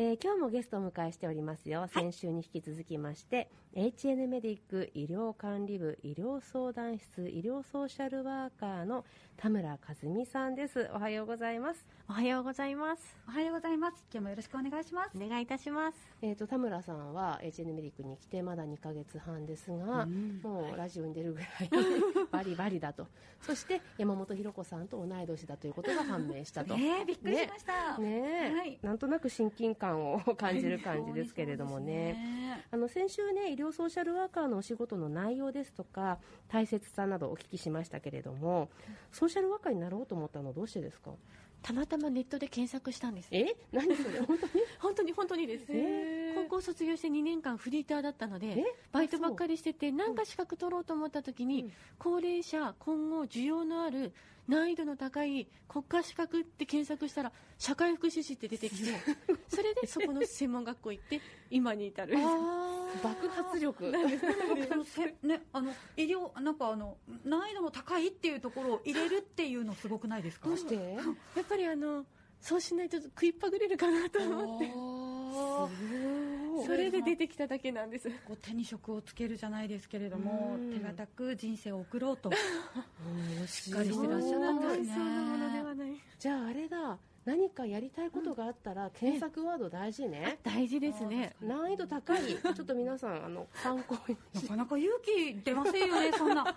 えー今日もゲストをお迎えしておりますよ。先週に引き続きまして、HN メディック医療管理部医療相談室医療ソーシャルワーカーの田村和美さんです。おはようございます。おはようございます。おはようございます。今日もよろしくお願いします。お願いいたします。えっ、と、田村さんは HN メディックに来てまだ2ヶ月半ですが、もうラジオに出るぐらい バリバリだと。そして山本博子さんと同い年だということが判明したと。ねえ、びっくりしました。ねえ、はいなんとなく親近感を感じる感じですけれどもね。あの先週ね医療ソーシャルワーカーのお仕事の内容ですとか大切さなどお聞きしましたけれどもソーシャルワーカーになろうと思ったのはどうしてですか？たまたまネットで検索したんです。え？何それ？本当に？本当に本当にです。へー。高校卒業して2年間フリーターだったのでえ、バイトばっかりしてて、なんか資格取ろうと思った時に、うん。高齢者、今後需要のある難易度の高い国家資格って検索したら、社会福祉士って出てきて、それで？そこの専門学校行って、今に至る。爆発力。ね、あの医療なんかあの難易度の高いっていうところを入れるっていうのすごくないですか？どうして？やっぱりあの、そうしないと食いっぱぐれるかなと思って、それで出てきただけなんです。こう手に職をつけるじゃないですけれどもうん。手堅く人生を送ろうと。しっかりしてらっしゃったんですね。そうなものではない。じゃああれだ何かやりたいことがあったら検索ワード大事ね。大事ですね。難易度高い。ちょっと皆さんあの参考に。なかなか勇気出ませんよね そんな。ね。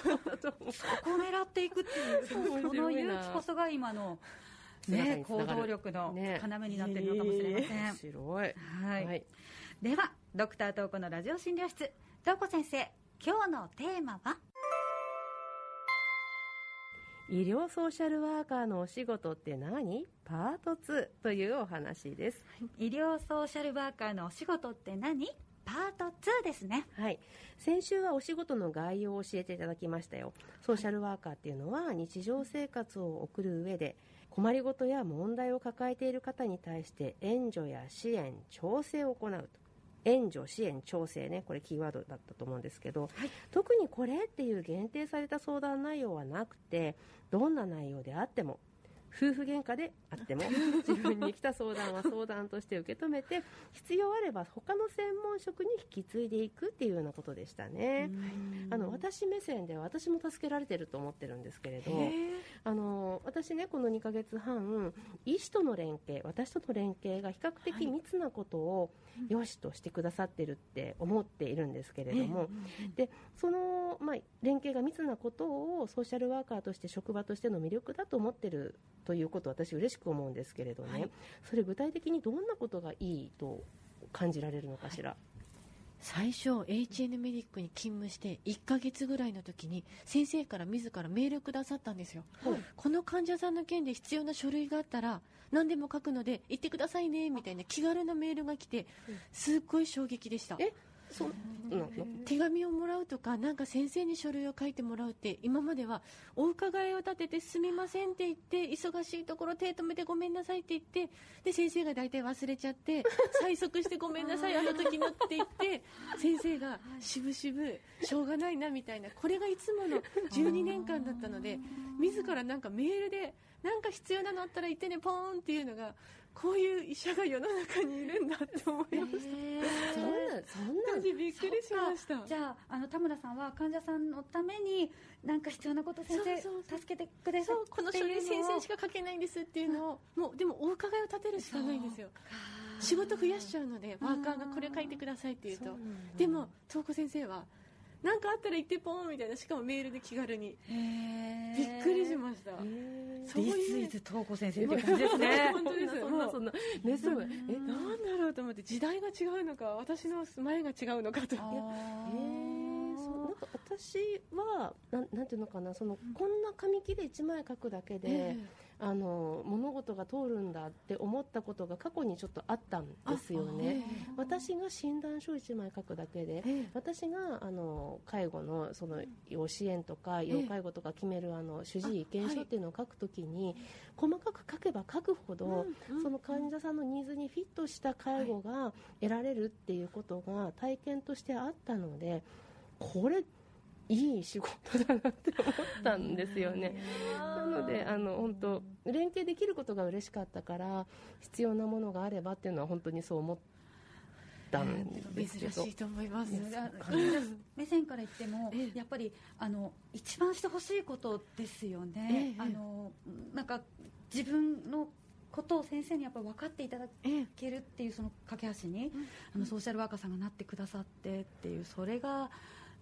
そこを狙っていくっていうそ面の勇気こそが今の姿ね行動力のね。要になっているのかもしれません、面白い。はい。はい。ではドクタートークのラジオ診療室東子先生今日のテーマは？医療ソーシャルワーカーのお仕事って何？パート2というお話です。医療ソーシャルワーカーのお仕事って何？パート2ですねはい。先週はお仕事の概要を教えていただきましたよ。ソーシャルワーカーっていうのは日常生活を送る上で困りごとや問題を抱えている方に対して援助や支援、調整を行うと。援助、支援、調整ね、これキーワードだったと思うんですけど、特にこれっていう限定された相談内容はなくて、どんな内容であっても、夫婦喧嘩であっても 自分に来た相談は相談として受け止めて必要あれば他の専門職に引き継いでいくっていうようなことでしたね。あの私目線では私も助けられてると思ってるんですけれどあの私ねこの2ヶ月半医師との連携私との連携が比較的密なことをよしとしてくださってるって思っているんですけれども、でその、まあ、連携が密なことをソーシャルワーカーとして職場としての魅力だと思ってるということを私嬉しく思うんですけれどね、それ具体的にどんなことがいいと感じられるのかしら？最初 HN メディックに勤務して1ヶ月ぐらいの時に先生から自らメールくださったんですよ、この患者さんの件で必要な書類があったら何でも書くので言ってくださいねみたいな気軽なメールが来てすっごい衝撃でした。えそなの。手紙をもらうとかなんか先生に書類を書いてもらうって今まではお伺いを立ててすみませんって言って忙しいところ手止めてごめんなさいって言ってで先生が大体忘れちゃって 催促してごめんなさいあの時のって言って先生がしぶしぶしょうがないなみたいなこれがいつもの12年間だったので自らなんかメールでなんか必要なのあったら言ってねポーンっていうのがこういう医者が世の中にいるんだって思いました。そんなそんな。びっくりしました。じゃああの田村さんは患者さんのために何か必要なこと先生助けてくださいそうこの書類先生しかか書けないんですっていうのをもうでもお伺いを立てるしかないんですよ。仕事増やしちゃうのでワーカーがこれ書いてくださいって言うと。でも東子先生は何かあったら言ってポーンみたいなしかもメールで気軽に。びっくりしました。そういう東子先生って感じですね。本当ですそんなそんなねそうええなんだろうと思って時代が違うのか私の前が違うのかと。あえなんか私はなんなんていうのかなそのこんな紙切れ1枚書くだけで、えあの物事が通るんだって思ったことが過去にちょっとあったんですよね。私が診断書1枚書くだけで、私があの介護のその養子縁とか要介護とか決めるあの主治医意見書っていうのを書くときに、細かく書けば書くほど、その患者さんのニーズにフィットした介護が得られるっていうことが体験としてあったのでこれいい仕事だなって思ったんですよね。なのであの本当連携できることが嬉しかったから必要なものがあればっていうのは本当にそう思ったんですけど。珍しいと思います。目線から言っても、ええ。やっぱりあの一番してほしいことですよね、ええあのなんか自分のことを先生にやっぱり分かっていただええけるっていうその架け橋に、あのソーシャルワーカーさんがなってくださってっていうそれが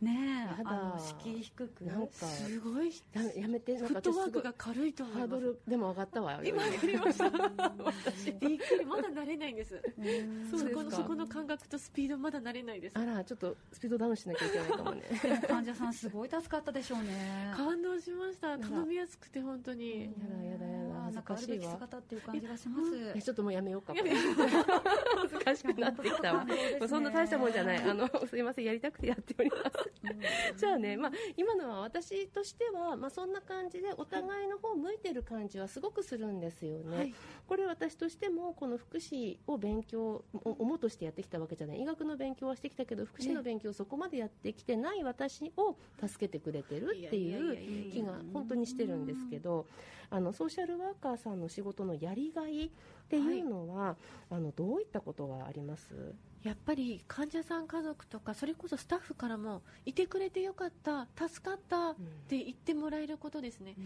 ねやだあの敷居低くなんかすごい。やめやめてなんフットワークが軽いと思いハードますルでも上がったわ今やりました。びっくり。まだ慣れないんです。うん。そうですか。そこのそこの感覚とスピードまだ慣れないです。あらちょっとスピードダウンしなきゃいけないかもね。患者さんすごい助かったでしょうね。感動しました。ら頼みやすくて本当に。やだやだやだなんかあるべきかしいわ。姿っていう感じがします。えちょっともうやめようか。やめ恥ずかしくなってきたわ。ね。そんな大したもんじゃない。あのすいませんやりたくてやっております。じゃあね、まあ、今のは私としては、まあ、そんな感じでお互いの方向いてる感じはすごくするんですよね、はい。これ私としてもこの福祉を勉強お思うとしてやってきたわけじゃない。医学の勉強はしてきたけど福祉の勉強をそこまでやってきてない私を助けてくれてるっていやいやいやいやいう気が本当にしてるんですけどあのソーシャルワーカーさんの仕事のやりがいっていうのは、あのどういったことがあります？やっぱり患者さん家族とかそれこそスタッフからもいてくれてよかった助かったって言ってもらえることですね、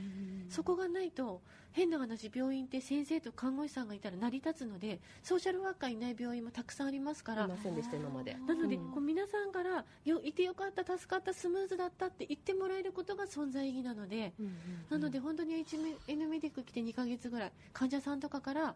そこがないと変な話病院って先生と看護師さんがいたら成り立つのでソーシャルワーカーいない病院もたくさんありますから。いませんでした今までなので、うんこう皆さんからよいてよかった助かったスムーズだったって言ってもらえることが存在意義なので、なので本当に HN メディック来て2ヶ月ぐらい患者さんとかから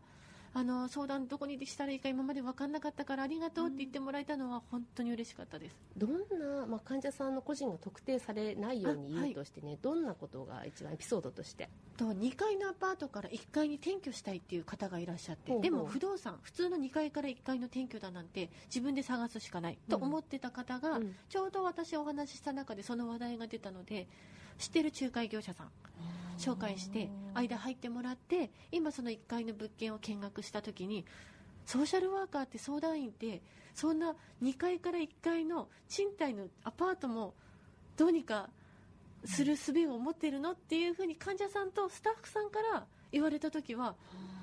あの相談どこにしたらいいか今まで分かんなかったからありがとうって言ってもらえたのは本当に嬉しかったです、どんな、まあ、患者さんの個人が特定されないように言うとしてね、どんなことが一番エピソードとして？と2階のアパートから1階に転居したいっていう方がいらっしゃってでも不動産普通の2階から1階の転居だなんて自分で探すしかない。と思ってた方が、うん。ちょうど私お話しした中でその話題が出たので知ってる仲介業者さん。紹介して間入ってもらって今その1階の物件を見学した時にソーシャルワーカーって相談員ってそんな2階から1階の賃貸のアパートもどうにかする術を持ってるの？っていうふうに患者さんとスタッフさんから言われた時は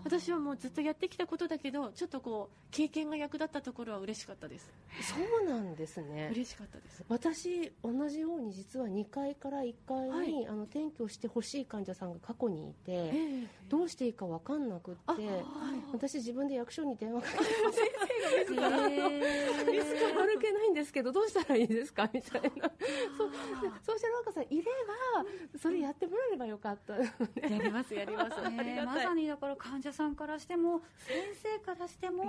私はもうずっとやってきたことだけどちょっとこう経験が役立ったところは嬉しかったです。そうなんですね。嬉しかったです。私同じように実は2階から1階に、はい。あの転居してほしい患者さんが過去にいて、ええどうしていいか分かんなくって私自分で役所に電話かけてえ見つか歩けないんですけどどうしたらいいですかみたいな。そうでソーシャルワーカーさんいればそれやってもらえればよかったやりますやります、ありねまさにだから患者さんからしても先生からしても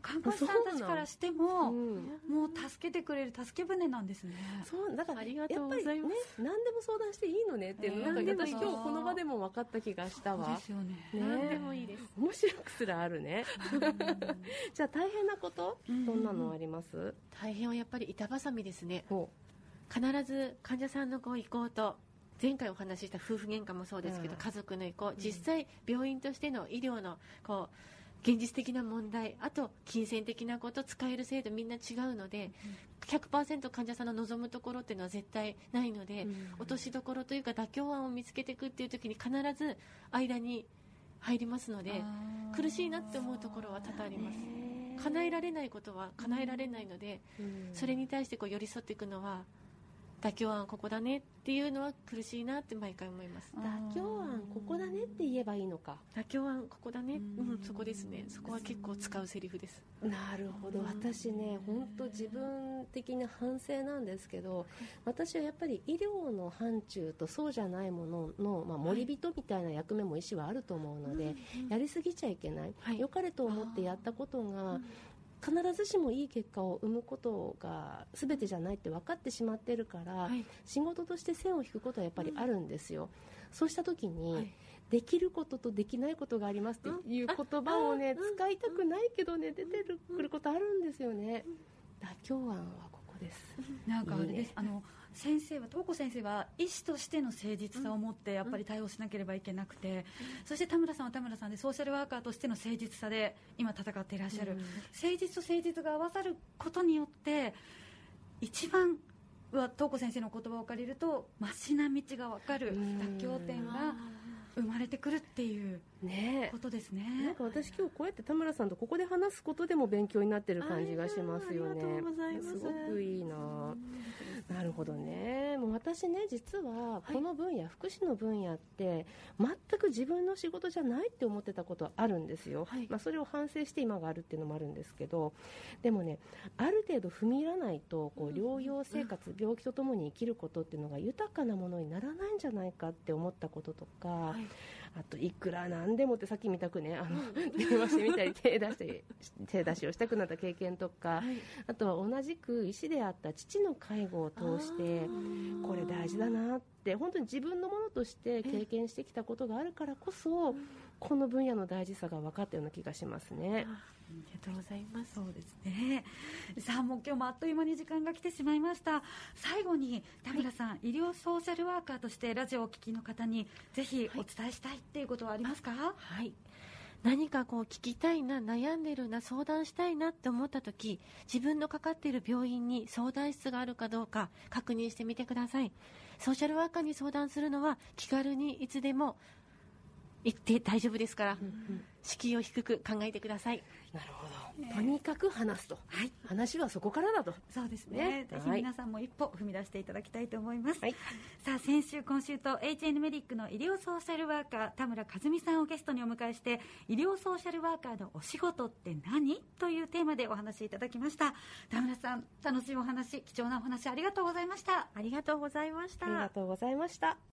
看護師さんたちからしても、うん。もう助けてくれる助け舟なんですね。そうだからありがとうやっぱりねございます何でも相談していいのねっていうの、えー私今日この場でも分かった気がしたそうわですよね。ね。何でもいいです。面白くすらあるね。じゃあ大変なことうん。どんなのあります？大変はやっぱり板挟みですね。ほ必ず患者さんのこう意向と前回お話しした夫婦喧嘩もそうですけど、うん。家族の意向実際病院としての医療のこう現実的な問題あと金銭的なこと使える制度みんな違うので、100%患者さんの望むところっていうのは絶対ないので、うん。落としどころというか妥協案を見つけていくっていう時に必ず間に入りますので苦しいなって思うところは多々あります。叶えられないことは叶えられないので、うん。それに対してこう寄り添っていくのは妥協案ここだねっていうのは苦しいなって毎回思います。妥協案ここだねって言えばいいのか。妥協案ここだね。うん。うんそこですね。そこは結構使うセリフです。なるほど。私ね本当自分的な反省なんですけど私はやっぱり医療の範疇とそうじゃないものの、まあ、森人みたいな役目も医師はあると思うので、やりすぎちゃいけない、はい。良かれと思ってやったことが必ずしもいい結果を生むことが全てじゃないって分かってしまってるから、はい。仕事として線を引くことはやっぱりあるんですよ、そうした時に、はい。できることとできないことがありますっていう言葉をね、うん。使いたくないけどね出てくることあるんですよね、妥協案はここです、なんかあれです。ね。あの先生は東子先生は医師としての誠実さを持ってやっぱり対応しなければいけなくて、そして田村さんは田村さんでソーシャルワーカーとしての誠実さで今戦っていらっしゃる、うん。誠実と誠実が合わさることによって一番は東子先生の言葉を借りるとマシな道が分かる妥協点が生まれてくるっていうね。ことですね。なんか私今日こうやって田村さんとここで話すことでも勉強になってる感じがしますよね。す。ごくいいななるほどね。もう私ね実はこの分野、福祉の分野って全く自分の仕事じゃないって思ってたことはあるんですよ、はい。まあ、それを反省して今があるっていうのもあるんですけど。でもねある程度踏み入らないとこう療養生活、病気とともに生きることっていうのが豊かなものにならないんじゃないかって思ったこととか、はいあといくらなんでもってさっき見たくねあの電話してみたり手出し手出しをしたくなった経験とか、はい。あとは同じく医師であった父の介護を通してこれ大事だなって本当に自分のものとして経験してきたことがあるからこそこの分野の大事さが分かったような気がしますね。ありがとうございます。そうですね。さあもう今日もあっという間に時間が来てしまいました。最後に田村さん、医療ソーシャルワーカーとしてラジオをお聞きの方にぜひお伝えしたいっていうことはありますか、はい。何かこう聞きたいな悩んでるな相談したいなって思った時自分のかかっている病院に相談室があるかどうか確認してみてください。ソーシャルワーカーに相談するのは気軽にいつでも行って大丈夫ですから、敷居を低く考えてください。なるほど。とにかく話すと、はい。話はそこからだと。そうですね。ね。ぜひ皆さんも一歩踏み出していただきたいと思います、はい。さあ先週今週と HN メディックの医療ソーシャルワーカー田村和美さんをゲストにお迎えして医療ソーシャルワーカーのお仕事って何？というテーマでお話しいただきました。田村さん楽しいお話貴重なお話ありがとうございました。ありがとうございました。ありがとうございました。